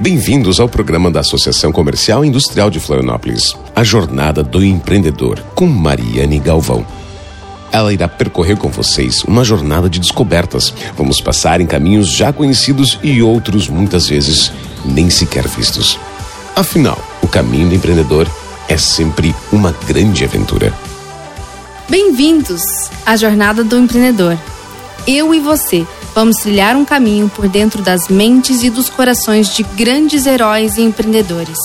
Bem-vindos ao programa da Associação Comercial e Industrial de Florianópolis, A Jornada do Empreendedor, com Mariane Galvão. Ela irá percorrer com vocês uma jornada de descobertas. Vamos passar em caminhos já conhecidos e outros muitas vezes nem sequer vistos. Afinal, o caminho do empreendedor é sempre uma grande aventura. Bem-vindos à Jornada do Empreendedor. Eu e você vamos trilhar um caminho por dentro das mentes e dos corações de grandes heróis e empreendedores.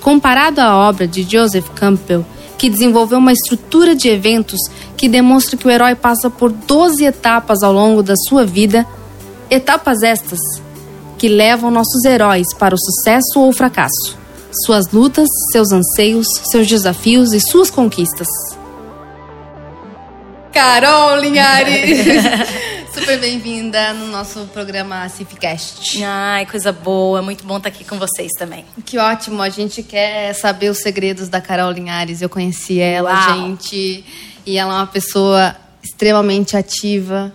Comparado à obra de Joseph Campbell, que desenvolveu uma estrutura de eventos que demonstra que o herói passa por 12 etapas ao longo da sua vida, etapas estas que levam nossos heróis para o sucesso ou o fracasso, suas lutas, seus anseios, seus desafios e suas conquistas. Carol Linhares! Super bem-vinda no nosso programa Cifcast. Ai, coisa boa. Muito bom estar aqui com vocês também. Que ótimo. A gente quer saber os segredos da Carol Linhares. Eu conheci ela, Uau. gente. E ela é uma pessoa extremamente ativa.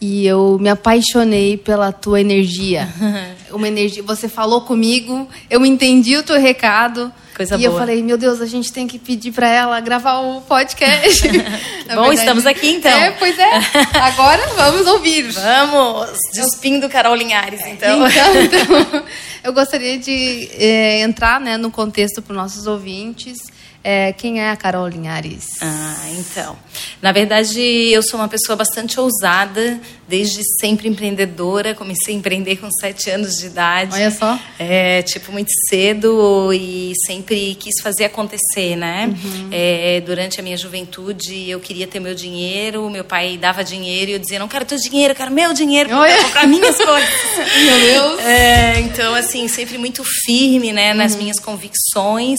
E eu me apaixonei pela tua energia. Uma energia. Você falou comigo, eu entendi o teu recado. Coisa e eu boa. falei, meu Deus, a gente tem que pedir para ela gravar o podcast. Bom, estamos aqui, então. É, pois é. Agora vamos ouvir. Vamos! Despindo Carol Linhares, então. Então, então, eu gostaria de eh, entrar né, no contexto para os nossos ouvintes. Eh, quem é a Carol Linhares? Ah, então. Na verdade, eu sou uma pessoa bastante ousada, desde sempre empreendedora. Comecei a empreender com sete anos de idade. Olha só. É, tipo, muito cedo e sempre quis fazer acontecer, né? Uhum. É, durante a minha juventude, eu queria ter meu dinheiro, meu pai dava dinheiro e eu dizia, não quero teu dinheiro, eu quero meu dinheiro para comprar minhas coisas. Meu Deus. É, assim, sempre muito firme, né, nas minhas convicções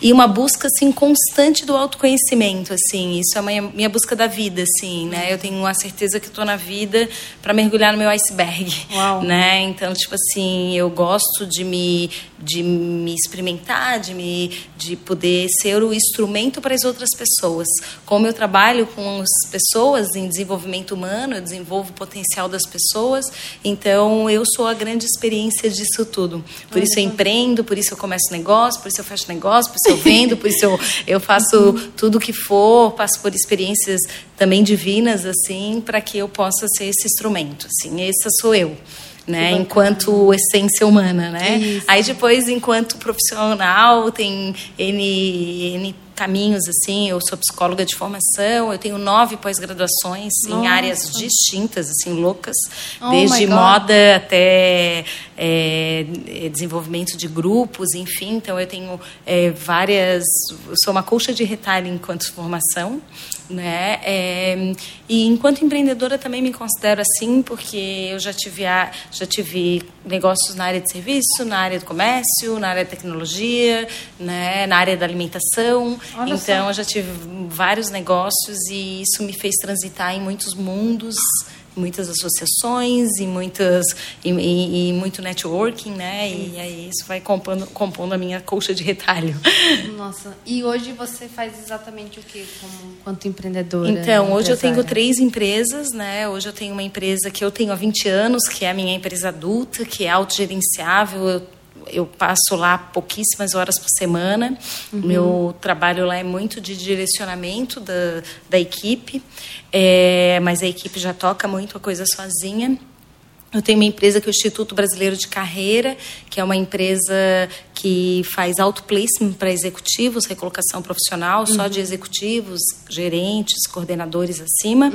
e uma busca, assim, constante do autoconhecimento, assim. Isso é a minha, minha busca da vida, assim, né? Eu tenho a certeza que estou na vida para mergulhar no meu iceberg, Uau. né? Então, tipo assim, eu gosto de me, de me experimentar, de me, de poder ser o instrumento para as outras pessoas. Como eu trabalho com as pessoas em desenvolvimento humano, eu desenvolvo o potencial das pessoas, então eu sou a grande experiência disso tudo. Por isso eu empreendo, por isso eu começo negócio, por isso eu fecho negócio, por isso eu vendo, por isso eu, eu faço tudo o que for, passo por experiências também divinas, assim, para que eu possa ser esse instrumento, assim, essa sou eu. Né, enquanto essência humana, né? Isso. Aí depois, enquanto profissional, tem N, N caminhos, assim. Eu sou psicóloga de formação, eu tenho nove pós-graduações em áreas distintas, assim, loucas. Oh desde moda até é, desenvolvimento de grupos, enfim. Então, eu tenho é, várias... Eu sou uma colcha de retalho enquanto formação, né? É, e enquanto empreendedora também me considero assim, porque eu já tive, a, já tive negócios na área de serviço, na área do comércio, na área da tecnologia, né? na área da alimentação. Olha então, só. eu já tive vários negócios e isso me fez transitar em muitos mundos, muitas associações e muitas e, e- e muito networking, né? E aí isso vai compondo, compondo a minha colcha de retalho. Nossa, e hoje você faz exatamente o que como quanto empreendedora? Então, hoje eu tenho empresária? três empresas, né? Hoje eu tenho uma empresa que eu tenho há 20 anos, que é a minha empresa adulta, que é autogerenciável. Eu, eu passo lá pouquíssimas horas por semana. Meu trabalho lá é muito de direcionamento da, da equipe, é, mas a equipe já toca muito a coisa sozinha. Eu tenho uma empresa que é o Instituto Brasileiro de Carreira, que é uma empresa que faz auto-placement para executivos, recolocação profissional, só de executivos, gerentes, coordenadores acima.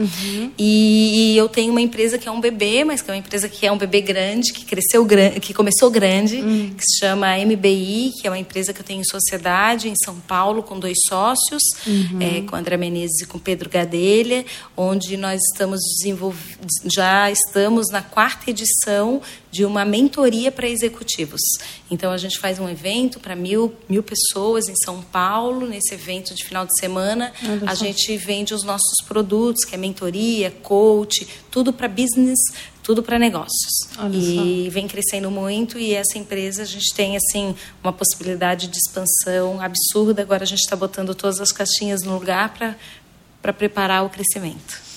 E eu tenho uma empresa que é um bebê, mas que é uma empresa que é um bebê grande, que cresceu grande, que começou grande, que se chama MBI, que é uma empresa que eu tenho em sociedade em São Paulo com dois sócios, é, com André Menezes e com Pedro Gadelha, onde nós estamos desenvolvendo, já estamos na quarta edição de uma mentoria para executivos. Então a gente faz um evento para mil, mil pessoas em São Paulo. Nesse evento de final de semana, Olha a gente vende os nossos produtos, que é mentoria, coach, tudo para business, tudo para negócios. Olha e vem crescendo muito e essa empresa a gente tem assim uma possibilidade de expansão absurda. Agora a gente está botando todas as caixinhas no lugar para para preparar o crescimento.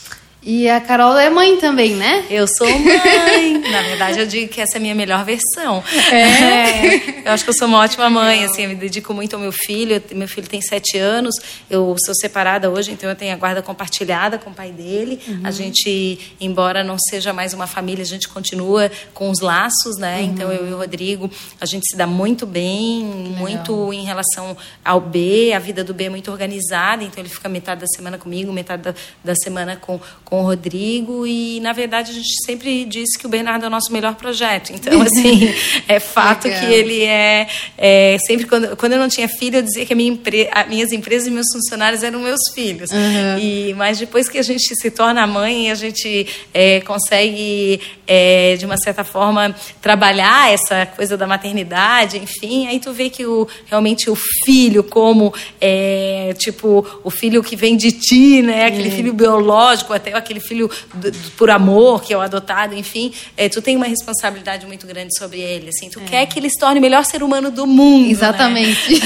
E a Carol é mãe também, né? Eu sou mãe. Na verdade, eu digo que essa é a minha melhor versão. É. é. Eu acho que eu sou uma ótima mãe, assim, eu me dedico muito ao meu filho. Meu filho tem sete anos, eu sou separada hoje, então eu tenho a guarda compartilhada com o pai dele. Uhum. A gente, embora não seja mais uma família, a gente continua com os laços, né? Uhum. Então eu e o Rodrigo, a gente se dá muito bem, muito em relação ao B. A vida do B é muito organizada, então ele fica metade da semana comigo, metade da, da semana com, com com o Rodrigo e, na verdade, a gente sempre disse que o Bernardo é o nosso melhor projeto. Então, assim, é fato Legal. que ele é, é, Sempre quando, quando eu não tinha filho, eu dizia que a minha empre, as minhas empresas e meus funcionários eram meus filhos. Uhum. E, mas depois que a gente se torna mãe, a gente é, consegue, é, de uma certa forma, trabalhar essa coisa da maternidade, enfim, aí tu vê que o, realmente o filho, como, é, tipo, o filho que vem de ti, né? Aquele filho biológico, até aquele filho do, do, por amor, que é o adotado, enfim, é, tu tem uma responsabilidade muito grande sobre ele, assim, tu é. quer que ele se torne o melhor ser humano do mundo, né? Exatamente. Né?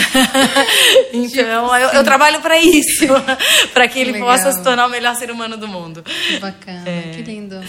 então, eu, eu, trabalho para isso, para que ele Legal. possa se tornar o melhor ser humano do mundo. Que bacana, é. que lindo.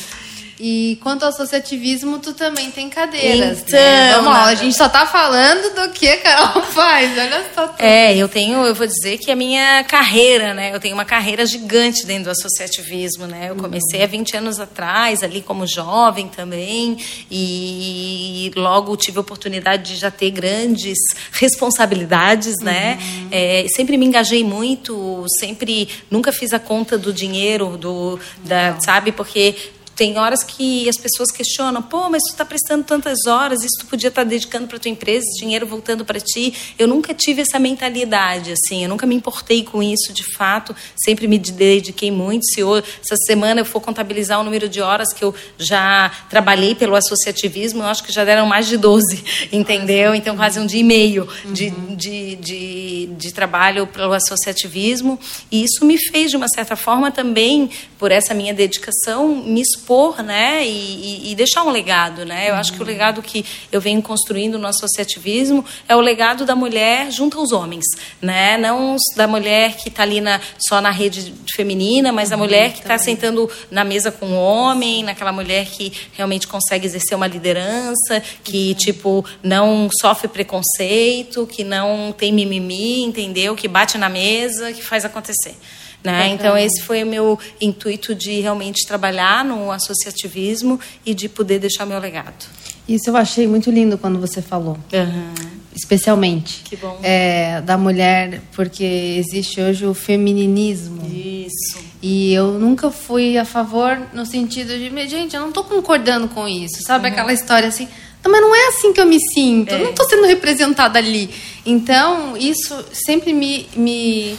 E quanto ao associativismo, tu também tem cadeiras. Né? Então, né? Vamos lá, a gente só tá falando do que a Carol faz. Olha só. Tudo. É, eu tenho, eu vou dizer que a minha carreira, né? Eu tenho uma carreira gigante dentro do associativismo, né? Eu comecei há 20 anos atrás, ali como jovem também, e logo tive a oportunidade de já ter grandes responsabilidades, né? Uhum. É, sempre me engajei muito, sempre nunca fiz a conta do dinheiro, do, da, sabe? Porque tem horas que as pessoas questionam, pô, mas tu está prestando tantas horas, isso tu podia estar tá dedicando para tua empresa, dinheiro voltando para ti. Eu nunca tive essa mentalidade, assim, eu nunca me importei com isso, de fato, sempre me dediquei muito. Se eu, essa semana eu for contabilizar o número de horas que eu já trabalhei pelo associativismo, eu acho que já deram mais de 12, entendeu? Então, quase um dia e meio de, uhum. de, de, de trabalho pelo associativismo. E isso me fez, de uma certa forma, também, por essa minha dedicação, me expor expor, né, e, e, deixar um legado, né? Eu uhum. acho que o legado que eu venho construindo no associativismo é o legado da mulher junto aos homens, né? Não da mulher que está ali na, só na rede feminina, mas uhum, da mulher que está sentando na mesa com o homem, naquela mulher que realmente consegue exercer uma liderança, que uhum. tipo não sofre preconceito, que não tem mimimi, entendeu? Que bate na mesa, que faz acontecer. Né? Então, esse foi o meu intuito de realmente trabalhar no associativismo e de poder deixar meu legado. Isso eu achei muito lindo quando você falou. Uhum. Especialmente. Que bom. É, da mulher, porque existe hoje o femininismo. Isso. E eu nunca fui a favor no sentido de, gente, eu não estou concordando com isso. Sabe uhum. aquela história assim, mas não é assim que eu me sinto, é. eu não estou sendo representada ali. Então, isso sempre me, me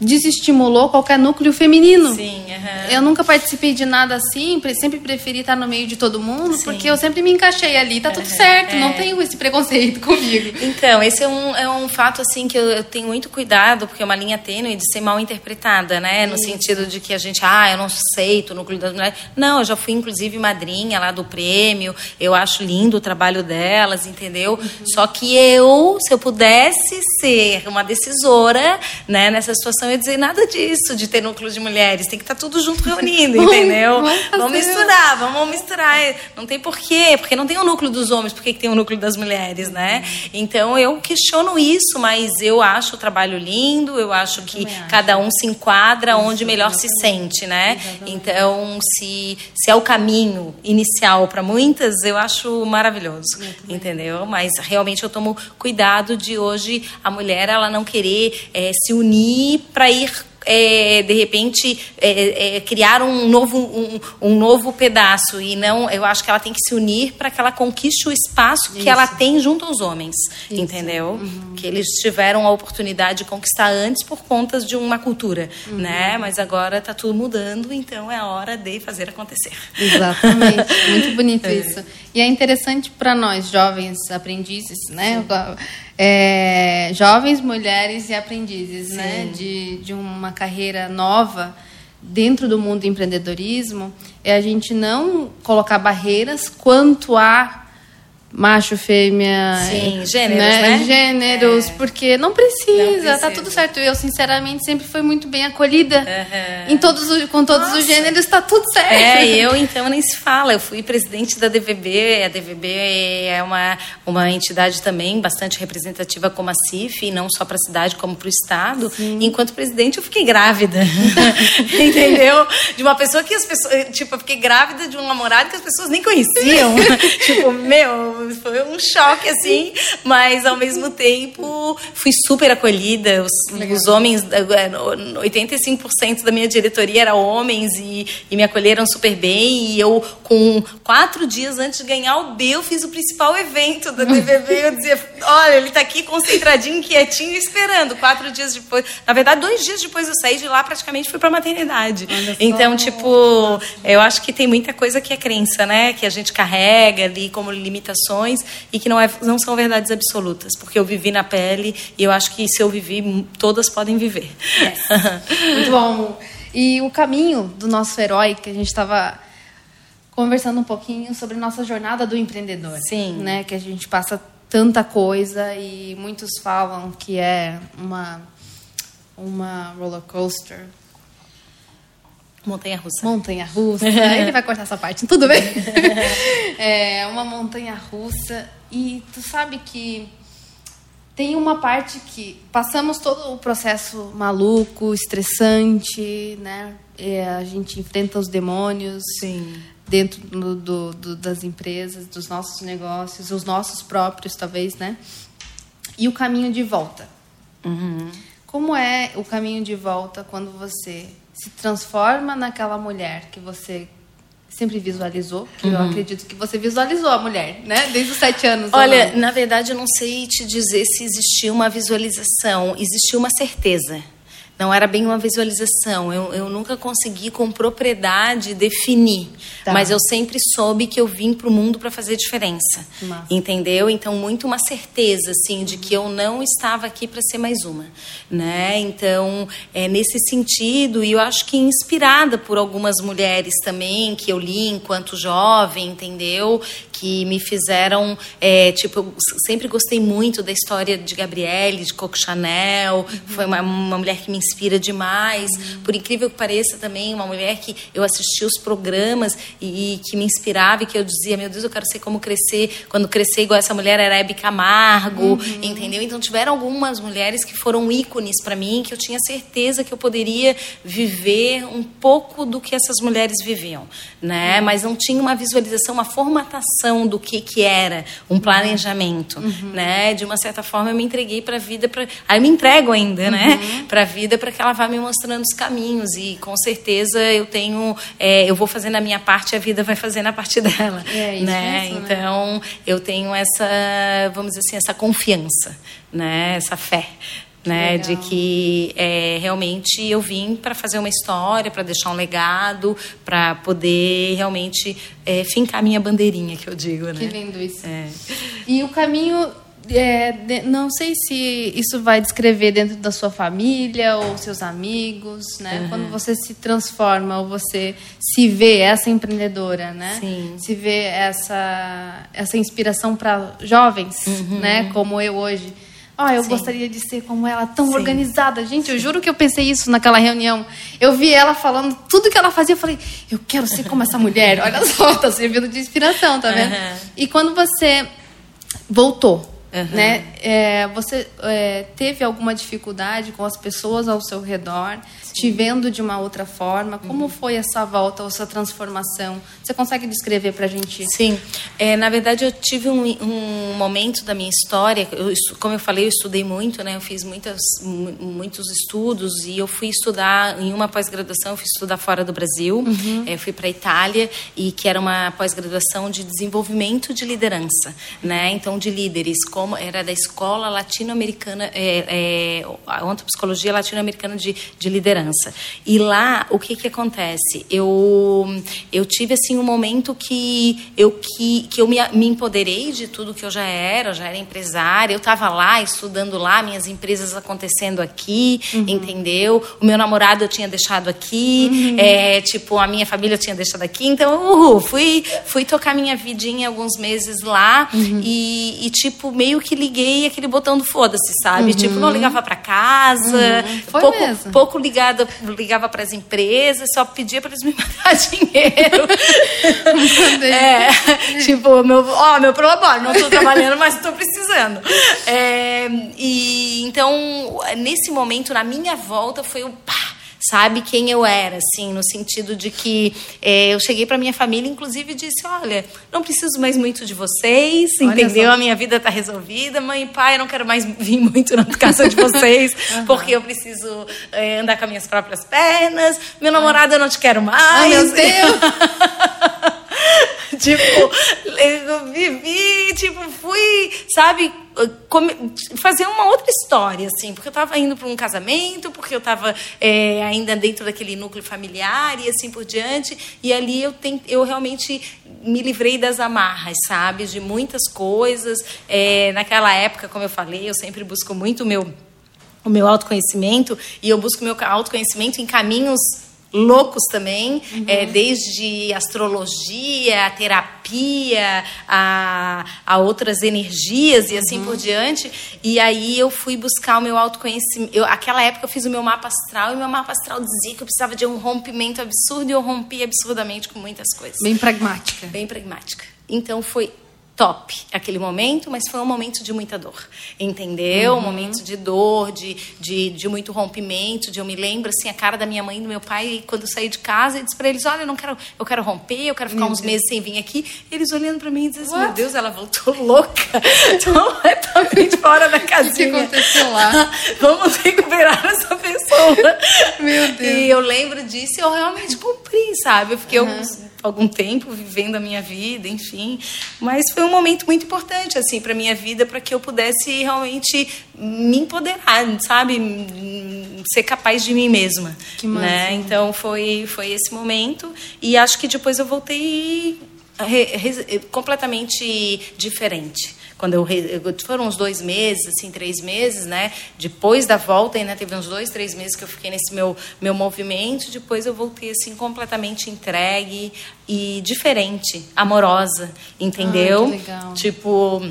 desestimulou qualquer núcleo feminino. Sim, uhum. Eu nunca participei de nada assim, sempre preferi estar no meio de todo mundo, Sim. porque eu sempre me encaixei ali, tá uhum. tudo certo, é. não tenho esse preconceito comigo. Então, esse é um, é um fato assim que eu, eu tenho muito cuidado, porque é uma linha tênue de ser mal interpretada, né? No Isso. sentido de que a gente, ah, eu não aceito o núcleo das mulheres. Não, eu já fui inclusive madrinha lá do prêmio, eu acho lindo o trabalho delas, entendeu? Uhum. Só que eu, se eu pudesse ser uma decisora, né, nessa situação, eu ia dizer nada disso, de ter núcleo de mulheres. Tem que estar tá tudo junto reunindo, entendeu? vamos misturar, vamos misturar. Não tem porquê, porque não tem o núcleo dos homens, por que tem o núcleo das mulheres, né? Então eu questiono isso, mas eu acho o trabalho lindo, eu acho que cada um se enquadra isso, onde melhor exatamente. se sente, né? Exatamente. Então, se, se é o caminho inicial para muitas, eu acho maravilhoso, entendeu? Mas realmente eu tomo cuidado de hoje a mulher ela não querer é, se unir para ir é, de repente é, é, criar um novo, um, um, novo pedaço e não eu acho que ela tem que se unir para que ela conquiste o espaço que Isso. ela tem junto aos homens Isso. entendeu uhum. que eles tiveram a oportunidade de conquistar antes por conta de uma cultura uhum. né mas agora está tudo mudando então é hora de fazer acontecer exatamente muito bonito é. isso e é interessante para nós jovens aprendizes né é, jovens mulheres e aprendizes, né, de, de uma carreira nova dentro do mundo do empreendedorismo, é a gente não colocar barreiras quanto a macho, fêmea. Sim, gêneros, né? né? Gêneros, é. porque não precisa, não precisa, tá tudo certo. Eu, sinceramente, sempre fui muito bem acolhida. Uhum. Em todos os, com todos Nossa. os gêneros, tá tudo certo. É, eu então nem se fala. Eu fui presidente da DVB. A DVB é uma, uma entidade também bastante representativa como a CIF, e não só para a cidade, como para o Estado. Sim. Enquanto presidente, eu fiquei grávida. Entendeu? De uma pessoa que as pessoas. Tipo, eu fiquei grávida de um namorado que as pessoas nem conheciam. tipo, meu foi um choque, assim, mas ao mesmo tempo fui super acolhida. Os, os homens, 85% da minha diretoria era homens e, e, me acolheram super bem. E eu, com quatro dias antes de ganhar o B, eu fiz o principal evento da TVB. Eu dizia: olha, ele tá aqui concentradinho, quietinho, esperando. Quatro dias depois, na verdade, dois dias depois eu saí de lá, praticamente fui pra maternidade. Então, tipo, eu acho que tem muita coisa que é crença, né? Que a gente carrega ali como limitações e que não, é, não são verdades absolutas, porque eu vivi na pele e eu acho que se eu vivi, todas podem viver. Yes. Muito bom. E o caminho do nosso herói, que a gente estava conversando um pouquinho sobre nossa jornada do empreendedor. Sim. Né? Que a gente passa tanta coisa e muitos falam que é uma, uma roller coaster, Montanha russa. Montanha russa. Ele vai cortar essa parte, tudo bem? é uma montanha russa. E tu sabe que tem uma parte que passamos todo o processo maluco, estressante, né? É, a gente enfrenta os demônios Sim. dentro do, do, do, das empresas, dos nossos negócios, os nossos próprios, talvez, né? E o caminho de volta. Uhum. Como é o caminho de volta quando você se transforma naquela mulher que você sempre visualizou, que uhum. eu acredito que você visualizou a mulher, né? Desde os sete anos. Olha, na verdade, eu não sei te dizer se existia uma visualização, existia uma certeza. Não era bem uma visualização. Eu, eu nunca consegui com propriedade definir. Tá. Mas eu sempre soube que eu vim para o mundo para fazer diferença. Massa. Entendeu? Então, muito uma certeza, assim, de que eu não estava aqui para ser mais uma. Né? Então, é nesse sentido, e eu acho que inspirada por algumas mulheres também, que eu li enquanto jovem, entendeu? que me fizeram, é, tipo, eu sempre gostei muito da história de Gabriele, de Coco Chanel, uhum. foi uma, uma, mulher que me inspira demais, uhum. por incrível que pareça também, uma mulher que eu assistia os programas e, e, que me inspirava e que eu dizia, meu Deus, eu quero ser como crescer, quando crescer igual essa mulher era Hebe Camargo, uhum. entendeu? Então tiveram algumas mulheres que foram ícones para mim, que eu tinha certeza que eu poderia viver um pouco do que essas mulheres viviam, né? Uhum. Mas não tinha uma visualização, uma formatação do que, que era um planejamento, uhum. né? De uma certa forma eu me entreguei para a vida, aí eu me entrego ainda, né? uhum. né? Para a vida, para que ela vá me mostrando os caminhos e com certeza eu tenho, é, eu vou fazendo a minha parte, a vida vai fazendo a parte dela, é, isso né? Mesmo, né? então eu tenho essa, vamos dizer assim, essa confiança, né? Essa fé né? De que é, realmente eu vim para fazer uma história, para deixar um legado, para poder realmente é, fincar minha bandeirinha, que eu digo, né? Que lindo isso. É. E o caminho, é, de, não sei se isso vai descrever dentro da sua família ou seus amigos, né? Uhum. Quando você se transforma ou você se vê essa empreendedora, né? Sim. Se vê essa essa inspiração para jovens, uhum. né? Como eu hoje ah, eu Sim. gostaria de ser como ela, tão Sim. organizada. Gente, Sim. eu juro que eu pensei isso naquela reunião. Eu vi ela falando tudo que ela fazia. Eu falei, eu quero ser como essa mulher. Olha só, tá servindo de inspiração, tá vendo? Uhum. E quando você voltou, uhum. né? É, você é, teve alguma dificuldade com as pessoas ao seu redor? Te vendo de uma outra forma. Como uhum. foi essa volta, essa transformação? Você consegue descrever para a gente? Sim. É, na verdade, eu tive um, um, momento da minha história, eu, como eu falei, eu estudei muito, né? Eu fiz muitas, muitos estudos e eu fui estudar em uma pós-graduação, fui estudar fora do Brasil. Uhum. É, fui para a Itália e que era uma pós-graduação de desenvolvimento de liderança, né? Então, de líderes, como era da escola latino-americana, é, é, a ontopsicologia latino-americana de, de liderança criança. E lá, o que que acontece? Eu, eu tive, assim, um momento que eu, que, que eu me, me empoderei de tudo que eu já era, eu já era empresária, eu estava lá, estudando lá, minhas empresas acontecendo aqui, uhum. entendeu? O meu namorado eu tinha deixado aqui, uhum. é, tipo, a minha família eu tinha deixado aqui, então, uhul, fui, fui tocar minha vidinha alguns meses lá uhum. e, e, tipo, meio que liguei aquele botão do foda-se, sabe? Tipo, não ligava para casa, uhum. pouco, pouco ligada, ligava para as empresas, só pedia para eles me mandar dinheiro. é, tipo, meu, ó, meu prolabore, não estou trabalhando, mas estou precisando. É, e então, nesse momento, na minha volta, foi o pá, sabe quem eu era, assim, no sentido de que é, eu cheguei para minha família, inclusive, e disse: Olha, não preciso mais muito de vocês, Olha entendeu? Só. A minha vida está resolvida, mãe e pai, eu não quero mais vir muito na casa de vocês, uhum. porque eu preciso é, andar com as minhas próprias pernas. Meu namorado, eu não te quero mais. Ai, meu Deus! Tipo, vivi, tipo, fui, sabe, fazer uma outra história, assim, porque eu estava indo para um casamento, porque eu estava é, ainda dentro daquele núcleo familiar e assim por diante, e ali eu, tem, eu realmente me livrei das amarras, sabe, de muitas coisas. É, naquela época, como eu falei, eu sempre busco muito o meu, o meu autoconhecimento, e eu busco meu autoconhecimento em caminhos loucos também, uhum. é, desde astrologia, a terapia, a, a outras energias e assim uhum. por diante. E aí eu fui buscar o meu autoconhecimento. Eu, aquela época eu fiz o meu mapa astral e meu mapa astral dizia que eu precisava de um rompimento absurdo e eu rompi absurdamente com muitas coisas. Bem pragmática. Bem pragmática. Então foi top aquele momento, mas foi um momento de muita dor, entendeu? Uhum. Um momento de dor, de, de, de, muito rompimento, de eu me lembro assim a cara da minha mãe e do meu pai quando eu saí de casa e disse para eles, olha, eu não quero, eu quero romper, eu quero ficar meu uns Deus. meses sem vir aqui. E eles olhando para mim e dizendo, assim, meu Deus, ela voltou louca, completamente fora da casinha. O que aconteceu lá? Vamos recuperar essa pessoa. Meu Deus. E eu lembro disso, e eu realmente cumpri, sabe? Eu fiquei uhum. alguns algum tempo vivendo a minha vida, enfim. Mas foi um momento muito importante assim para minha vida, para que eu pudesse realmente me empoderar, sabe, ser capaz de mim mesma, que né? Então foi foi esse momento e acho que depois eu voltei re, re, completamente diferente quando eu foram uns dois meses, assim, três meses, né? Depois da volta ainda teve uns dois, três meses que eu fiquei nesse meu meu movimento. Depois eu voltei assim completamente entregue e diferente, amorosa, entendeu? Ai, que legal. Tipo,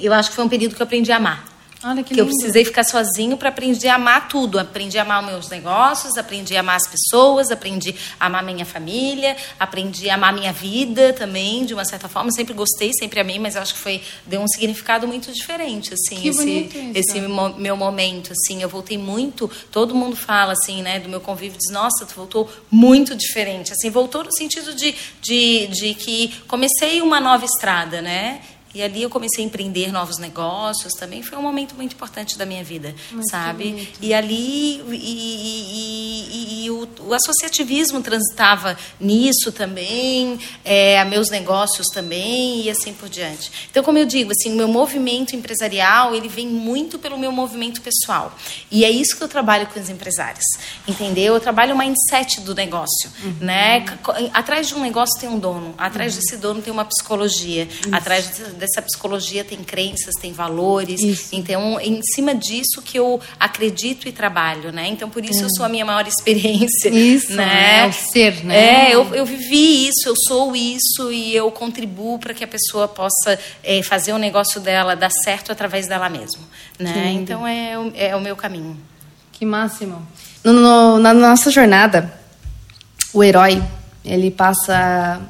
eu acho que foi um período que eu aprendi a amar. Olha que, que eu precisei ficar sozinho para aprender a amar tudo. Aprendi a amar os meus negócios, aprendi a amar as pessoas, aprendi a amar minha família, aprendi a amar minha vida também, de uma certa forma. Sempre gostei, sempre amei, mas acho que foi deu um significado muito diferente, assim, que esse esse meu momento, assim. Eu voltei muito. Todo mundo fala assim, né, do meu convívio, diz: "Nossa, tu voltou muito diferente". Assim, voltou no sentido de, de, de que comecei uma nova estrada, né? E ali eu comecei a empreender novos negócios também. Foi um momento muito importante da minha vida, muito sabe? E ali e, e, e, e o, o, associativismo transitava nisso também, é, meus negócios também e assim por diante. Então, como eu digo, assim, o meu movimento empresarial ele vem muito pelo meu movimento pessoal. E é isso que eu trabalho com os empresários, entendeu? Eu trabalho o mindset do negócio, uhum. né? Atrás de um negócio tem um dono, atrás uhum. desse dono tem uma psicologia, isso. atrás dessa psicologia tem crenças, tem valores. Isso. Então, em cima disso que eu acredito e trabalho, né? Então, por isso eu sou a minha maior experiência. Isso, né? É o ser, né? É, eu, eu vivi isso, eu sou isso e eu contribuo para que a pessoa possa é, fazer o negócio dela dar certo através dela mesma, né? Então, é, é o meu caminho. Que máximo. No, no, na nossa jornada, o herói, ele passa a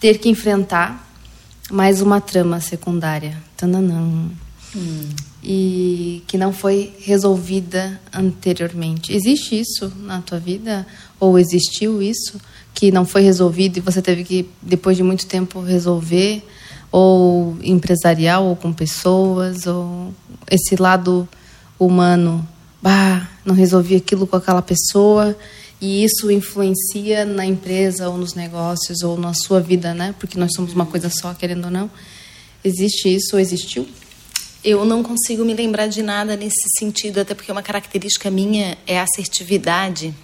ter que enfrentar mais uma trama secundária. Tananã. Hum. E que não foi resolvida anteriormente. Existe isso na tua vida? Ou existiu isso que não foi resolvido e você teve que, depois de muito tempo, resolver? Ou empresarial, ou com pessoas, ou esse lado humano. Bah, não resolvi aquilo com aquela pessoa e isso influencia na empresa ou nos negócios ou na sua vida, né? Porque nós somos uma coisa só, querendo ou não. Existe isso ou existiu? Eu não consigo me lembrar de nada nesse sentido, até porque uma característica minha é a assertividade.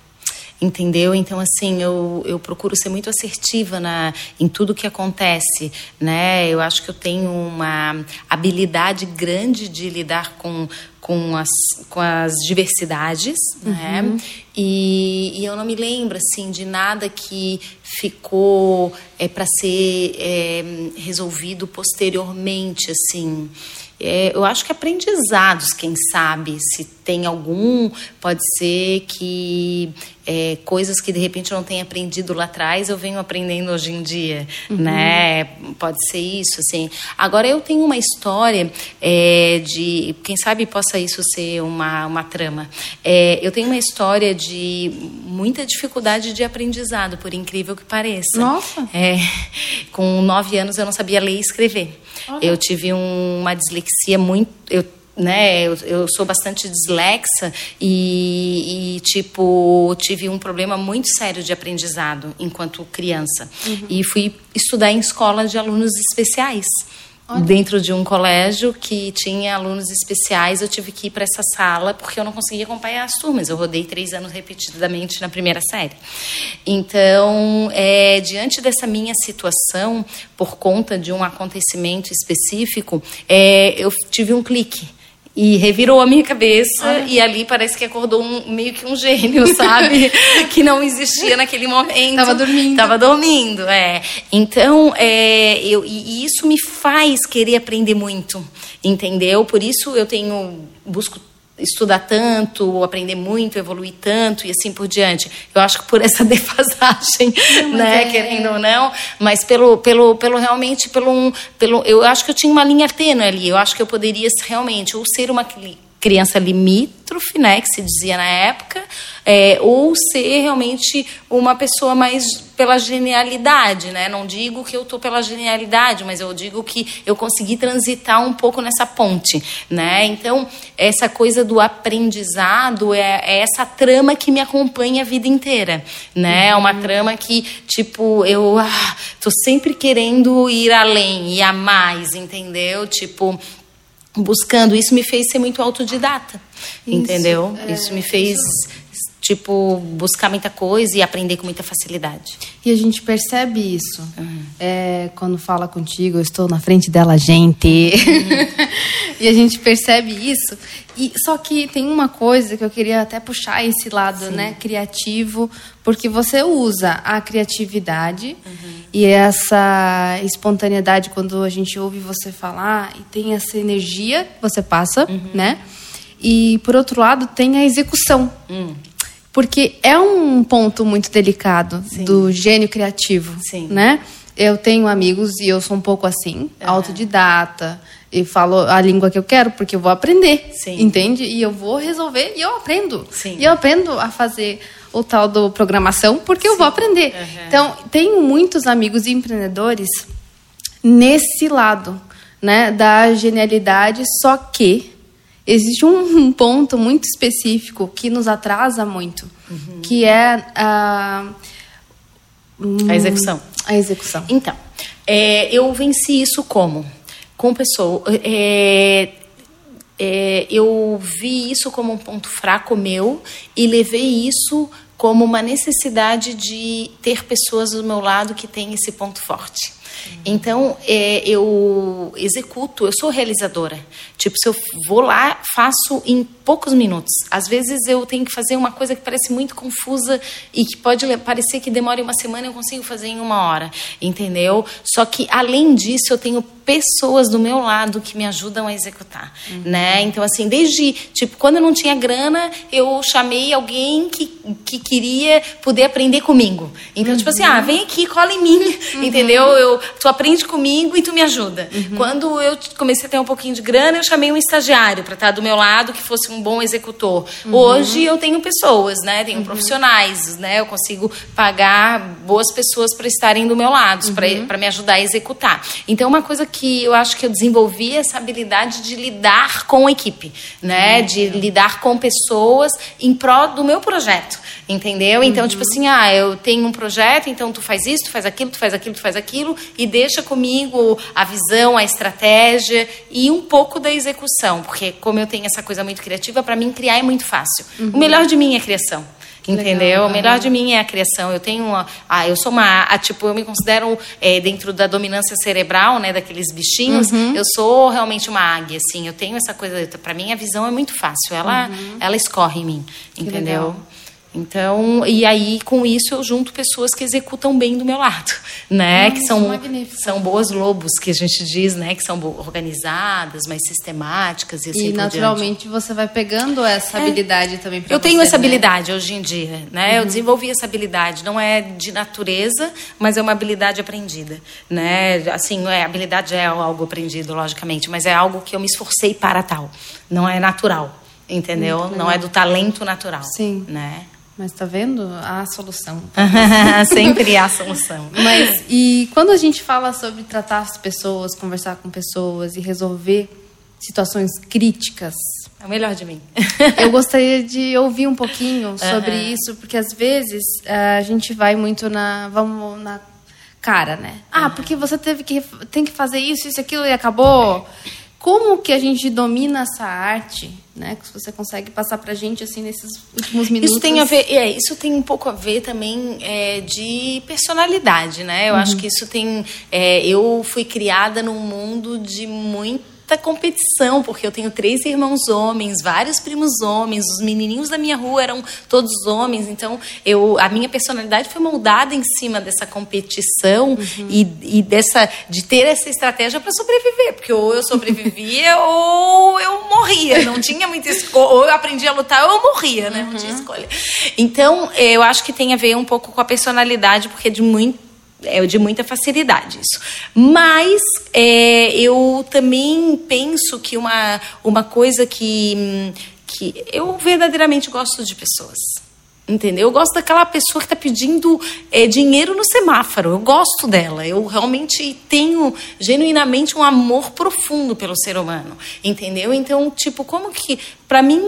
Entendeu? Então, assim, eu, eu procuro ser muito assertiva na, em tudo que acontece, né? Eu acho que eu tenho uma habilidade grande de lidar com com as, com as diversidades, né? uhum. né? E, e, eu não me lembro assim de nada que ficou é, para ser é, resolvido posteriormente, assim. É, eu acho que aprendizados, quem sabe, se tem algum, pode ser que é, coisas que de repente eu não tenha aprendido lá atrás, eu venho aprendendo hoje em dia, uhum. né? Pode ser isso, assim. Agora eu tenho uma história é, de, quem sabe possa isso ser uma, uma trama. É, eu tenho uma história de muita dificuldade de aprendizado, por incrível que pareça. Nossa! É, com nove anos eu não sabia ler e escrever. Olha. Eu tive um, uma dislexia muito. Eu, né, eu, eu sou bastante dislexa e, e, tipo, tive um problema muito sério de aprendizado enquanto criança. Uhum. E fui estudar em escola de alunos especiais. Olha. Dentro de um colégio que tinha alunos especiais, eu tive que ir para essa sala porque eu não conseguia acompanhar as turmas. Eu rodei três anos repetidamente na primeira série. Então, é, diante dessa minha situação, por conta de um acontecimento específico, é, eu tive um clique e revirou a minha cabeça Olha. e ali parece que acordou um, meio que um gênio, sabe? que não existia naquele momento. Tava dormindo. Tava dormindo, é. Então, é, eu, e isso me faz querer aprender muito, entendeu? Por isso eu tenho busco estudar tanto, aprender muito, evoluir tanto e assim por diante. Eu acho que por essa defasagem, não, né, é... querendo ou não, mas pelo, pelo, pelo realmente pelo pelo, eu acho que eu tinha uma linha tênue ali. Eu acho que eu poderia realmente ou ser uma criança limítrofe, né, que se dizia na época, é, ou ser realmente uma pessoa mais pela genialidade, né? Não digo que eu tô pela genialidade, mas eu digo que eu consegui transitar um pouco nessa ponte, né? Então essa coisa do aprendizado é, é essa trama que me acompanha a vida inteira, né? É uma trama que tipo eu ah, tô sempre querendo ir além e a mais, entendeu? Tipo buscando. Isso me fez ser muito autodidata, isso, entendeu? É, isso me fez, isso. Tipo, buscar muita coisa e aprender com muita facilidade. E a gente percebe isso. Uhum. É, quando fala contigo, eu estou na frente dela, gente. Uhum. e a gente percebe isso. E, só que tem uma coisa que eu queria até puxar esse lado né, criativo, porque você usa a criatividade uhum. e essa espontaneidade quando a gente ouve você falar e tem essa energia que você passa, uhum. né? E por outro lado tem a execução. Uhum. Porque é um ponto muito delicado Sim. do gênio criativo, Sim. né? Eu tenho amigos e eu sou um pouco assim, autodidata e falo a língua que eu quero porque eu vou aprender, Sim. entende? E eu vou resolver e eu aprendo. Sim. E eu aprendo a fazer o tal do programação porque Sim. eu vou aprender. Uhum. Então, tenho muitos amigos empreendedores nesse lado, né, da genialidade, só que existe um ponto muito específico que nos atrasa muito, uhum. que é a a execução. A execução. Então, é, eu venci isso como com pessoa. É, é, eu vi isso como um ponto fraco meu e levei isso como uma necessidade de ter pessoas do meu lado que têm esse ponto forte. Então, é, eu executo, eu sou realizadora. Tipo, se eu vou lá, faço em poucos minutos. Às vezes eu tenho que fazer uma coisa que parece muito confusa e que pode parecer que demore uma semana, eu consigo fazer em uma hora, entendeu? Só que, além disso, eu tenho pessoas do meu lado que me ajudam a executar, uhum. né? Então, assim, desde, tipo, quando eu não tinha grana, eu chamei alguém que, que queria poder aprender comigo. Então, uhum. tipo assim, ah, vem aqui, cola em mim, uhum. entendeu? Eu, tu aprende comigo e tu me ajuda. Uhum. Quando eu comecei a ter um pouquinho de grana, eu chamei um estagiário para estar do meu lado, que fosse um bom executor. Uhum. Hoje eu tenho pessoas, né? Tenho profissionais, né? Eu consigo pagar boas pessoas para estarem do meu lado, para me ajudar a executar. Então, uma coisa que eu acho que eu desenvolvi essa habilidade de lidar com a equipe, né? Uhum. De lidar com pessoas em prol do meu projeto, entendeu? Então, tipo uhum. tipo assim, ah, eu tenho um projeto, então tu faz isso, tu faz aquilo, tu faz aquilo, tu faz aquilo, e deixa comigo a visão, a estratégia e um pouco da execução, porque como eu tenho essa coisa muito criativa, para mim criar é muito fácil. Uhum. O melhor de mim é criação. entendeu? O melhor de mim é a criação. Eu tenho uma, ah, eu sou uma, a, tipo, eu me considero é, dentro da dominância cerebral, né, daqueles bichinhos. Uhum. Eu sou realmente uma águia, assim. Eu tenho essa coisa. Para mim a visão é muito fácil. Ela, uhum. ela escorre em mim, entendeu? Então, e aí com isso eu junto pessoas que executam bem do meu lado, né? que são são boas lobos que a gente diz, né? Que são organizadas, mais sistemáticas e assim E naturalmente você vai pegando essa é. habilidade também Eu tenho essa né? habilidade hoje em dia, né? Uhum. Eu desenvolvi essa habilidade, não é de natureza, mas é uma habilidade aprendida, né? Assim, é, habilidade é algo aprendido, logicamente, mas é algo que eu me esforcei para tal, não é natural entendeu? Não é do talento natural. Sim. Né? Mas tá vendo? Há solução. Sempre há solução. Mas e quando a gente fala sobre tratar as pessoas, conversar com pessoas e resolver situações críticas, é o melhor de mim. eu gostaria de ouvir um pouquinho sobre uhum. isso, porque às vezes a gente vai muito na vamos na cara, né? Ah, porque você teve que tem que fazer isso, isso, aquilo e acabou. Como que a gente domina essa arte, né? Que você consegue passar para a gente assim nesses últimos minutos? Isso tem a ver, é, isso tem um pouco a ver também é, de personalidade, né? Eu uhum. acho que isso tem. É, eu fui criada num mundo de muito competição, porque eu tenho três irmãos homens, vários primos homens, os menininhos da minha rua eram todos homens, então eu, a minha personalidade foi moldada em cima dessa competição uhum. e, e, dessa de ter essa estratégia para sobreviver, porque ou eu sobrevivia ou eu morria, não tinha muita escolha, ou eu aprendi a lutar ou eu morria, né? Não tinha uhum. escolha. Então, eu acho que tem a ver um pouco com a personalidade, porque de muito é de muita facilidade isso. Mas é, eu também penso que uma, uma coisa que, que eu verdadeiramente gosto de pessoas. Entendeu? Eu gosto daquela pessoa que está pedindo é, dinheiro no semáforo. Eu gosto dela. Eu realmente tenho genuinamente um amor profundo pelo ser humano. Entendeu? Então, tipo, como que. Para mim,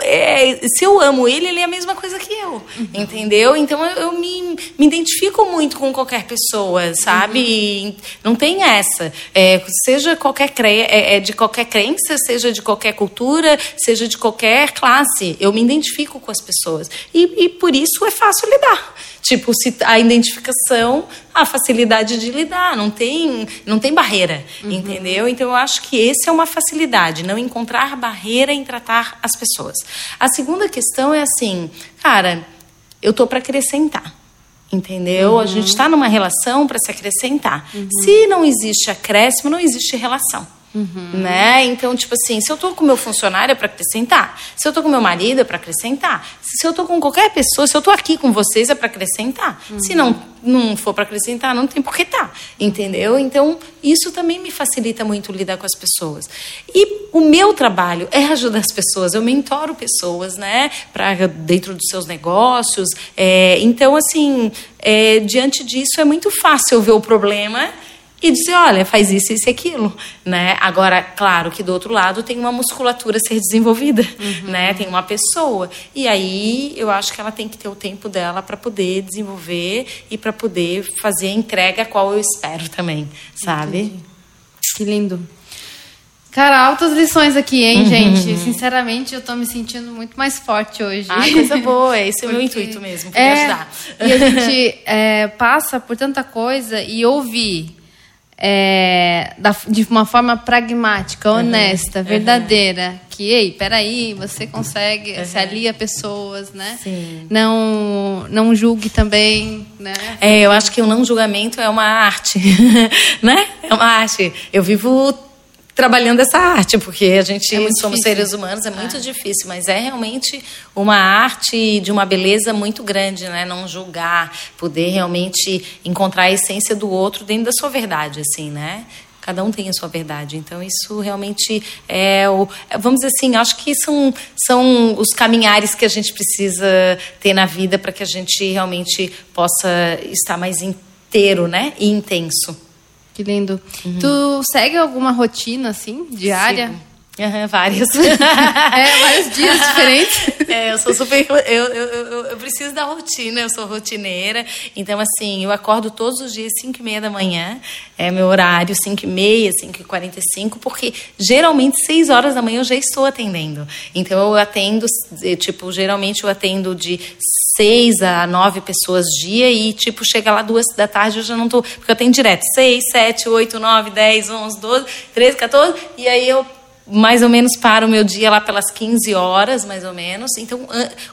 é, é, se eu amo ele, ele é a mesma coisa que eu. Uhum. Entendeu? Então, eu, eu, me, me identifico muito com qualquer pessoa, sabe? Uhum. Não tem essa. É, seja qualquer cre... É, é, de qualquer crença, seja de qualquer cultura, seja de qualquer classe. Eu me identifico com as pessoas. E e por isso é fácil lidar. Tipo, se a identificação, a facilidade de lidar, não tem, não tem barreira, uhum. entendeu? Então eu acho que esse é uma facilidade, não encontrar barreira em tratar as pessoas. A segunda questão é assim, cara, eu tô para acrescentar. Entendeu? Uhum. A gente está numa relação para se acrescentar. Uhum. Se não existe acréscimo, não existe relação. Uhum. Né? Então, tipo assim, se eu tô com meu funcionário é para acrescentar. Se eu tô com meu marido é para acrescentar. Se eu tô com qualquer pessoa, se eu tô aqui com vocês é para acrescentar. Uhum. Se não não for para acrescentar, não tem por que tá, entendeu? Então, isso também me facilita muito lidar com as pessoas. E o meu trabalho é ajudar as pessoas. Eu mentoro pessoas, né, para dentro dos seus negócios. É, então, assim, é, diante disso é muito fácil ver o problema e dizer, olha, faz isso, isso e aquilo, né? Agora, claro que do outro lado tem uma musculatura a ser desenvolvida, uhum. né? Tem uma pessoa. E aí eu acho que ela tem que ter o tempo dela para poder desenvolver e para poder fazer a entrega a qual eu espero também, sabe? Entendi. Que lindo. Cara, altas lições aqui, hein, uhum. gente? Sinceramente, eu tô me sentindo muito mais forte hoje. Ah, coisa boa. Esse é o meu intuito mesmo, poder é, ajudar. E a gente é, passa por tanta coisa e ouvir é, da, de uma forma pragmática, uhum. honesta, uhum. verdadeira. Que, ei, peraí, você consegue, uhum. se alia pessoas, né? Sim. Não, não julgue também, né? É, eu acho que o não julgamento é uma arte, né? É uma arte. Eu vivo trabalhando essa arte, porque a gente é somos difícil. seres humanos, é muito é. difícil, mas é realmente uma arte de uma beleza muito grande, né? Não julgar, poder realmente encontrar a essência do outro dentro da sua verdade, assim, né? Cada um tem a sua verdade. Então, isso realmente é o. Vamos dizer assim, acho que são, são os caminhares que a gente precisa ter na vida para que a gente realmente possa estar mais inteiro, né? E intenso. Que lindo. Uhum. Tu segue alguma rotina, assim, diária? Sigo. Uhum, várias. é, vários dias diferentes. É, eu sou super. Eu, eu, eu, eu, preciso da rotina, eu sou rotineira. Então, assim, eu acordo todos os dias 5 e meia da manhã. É meu horário, 5 e meia, 5 e 45, porque geralmente 6 horas da manhã eu já estou atendendo. Então, eu atendo, tipo, geralmente eu atendo de 6 a 9 pessoas dia e, tipo, chega lá duas da tarde eu já não tô. Porque eu tenho direto 6, 7, 8, 9, 10, 11, 12, 13, 14, e aí eu mais ou menos para o meu dia lá pelas 15 horas, mais ou menos. Então,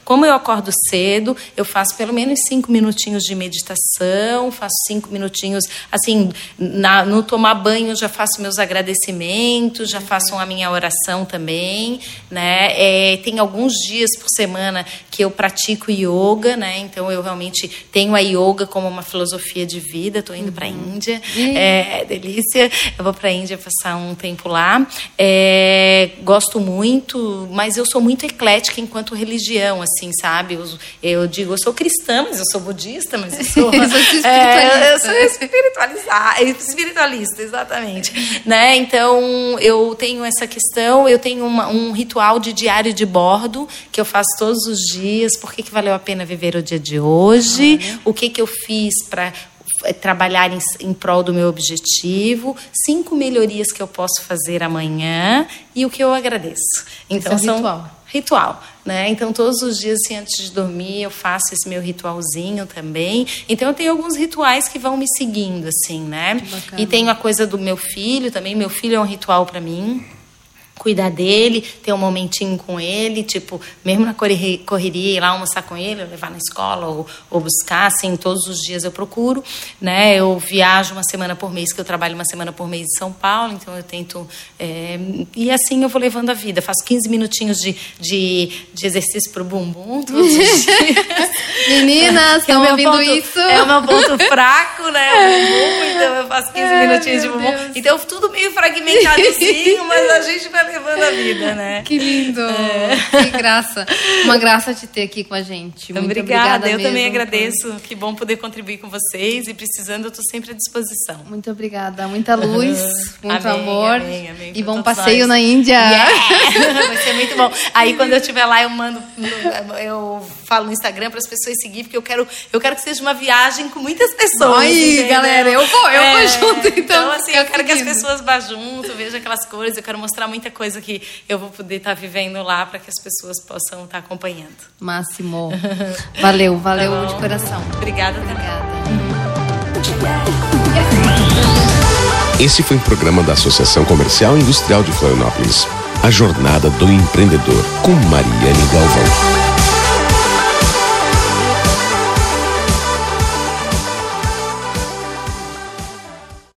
como eu acordo cedo, eu faço pelo menos cinco minutinhos de meditação, faço cinco minutinhos, assim, na, no tomar banho já faço meus agradecimentos, já faço a minha oração também, né? É, tem alguns dias por semana que eu pratico yoga, né? Então, eu realmente tenho a yoga como uma filosofia de vida. Estou indo uhum. para a Índia, é, é, delícia. Eu vou para a Índia passar um tempo lá. É, é, gosto muito, mas eu sou muito eclética enquanto religião, assim, sabe? Eu, eu digo, eu sou cristã, mas eu sou budista, mas eu sou. eu sou é, eu sou espiritualizada, espiritualista, exatamente. né? Então, eu tenho essa questão, eu tenho uma, um ritual de diário de bordo que eu faço todos os dias. Por que, que valeu a pena viver o dia de hoje? O que, que eu fiz para trabalhar em, em prol do meu objetivo, cinco melhorias que eu posso fazer amanhã e o que eu agradeço. Então Esse é são ritual. ritual, né? Então todos os dias assim, antes de dormir eu faço esse meu ritualzinho também. Então eu tenho alguns rituais que vão me seguindo assim, né? E tenho a coisa do meu filho também. Meu filho é um ritual para mim cuidar dele, ter um momentinho com ele, tipo, mesmo na correria, ir lá almoçar com ele, levar na escola ou, ou, buscar, assim, todos os dias eu procuro, né? Eu viajo uma semana por mês, que eu trabalho uma semana por mês em São Paulo, então eu tento... É, e assim eu vou levando a vida. Faço 15 minutinhos de, de, de exercício pro bumbum todos os dias. Meninas, estão é ouvindo ponto, isso? É o meu ponto fraco, né? O bumbum, então eu faço 15 Ai, minutinhos de bumbum. Deus. Então tudo meio fragmentadozinho, mas a gente vai levando a vida, né? Que lindo! É. Que graça. Uma graça te ter aqui com a gente. Muito obrigada. obrigada eu também agradeço. Que bom poder contribuir com vocês e precisando, eu estou sempre à disposição. Muito obrigada. Muita luz, muito amém, amor. Amém, amém, e bom passeio nós. na Índia. Yeah. Vai ser muito bom. Aí quando eu estiver lá, eu mando, eu falo no Instagram para as pessoas seguir, porque eu quero, eu quero que seja uma viagem com muitas pessoas. Aí, galera, eu vou, eu é, vou junto então. Então, assim, eu quero que as pessoas vá junto, vejam aquelas cores, eu quero mostrar muita coisa coisa que eu vou poder estar tá vivendo lá para que as pessoas possam estar tá acompanhando. Máximo. Valeu, valeu tá de coração. Obrigada, Obrigada. Esse foi um programa da Associação Comercial e Industrial de Florianópolis. A Jornada do Empreendedor, com Mariane Galvão.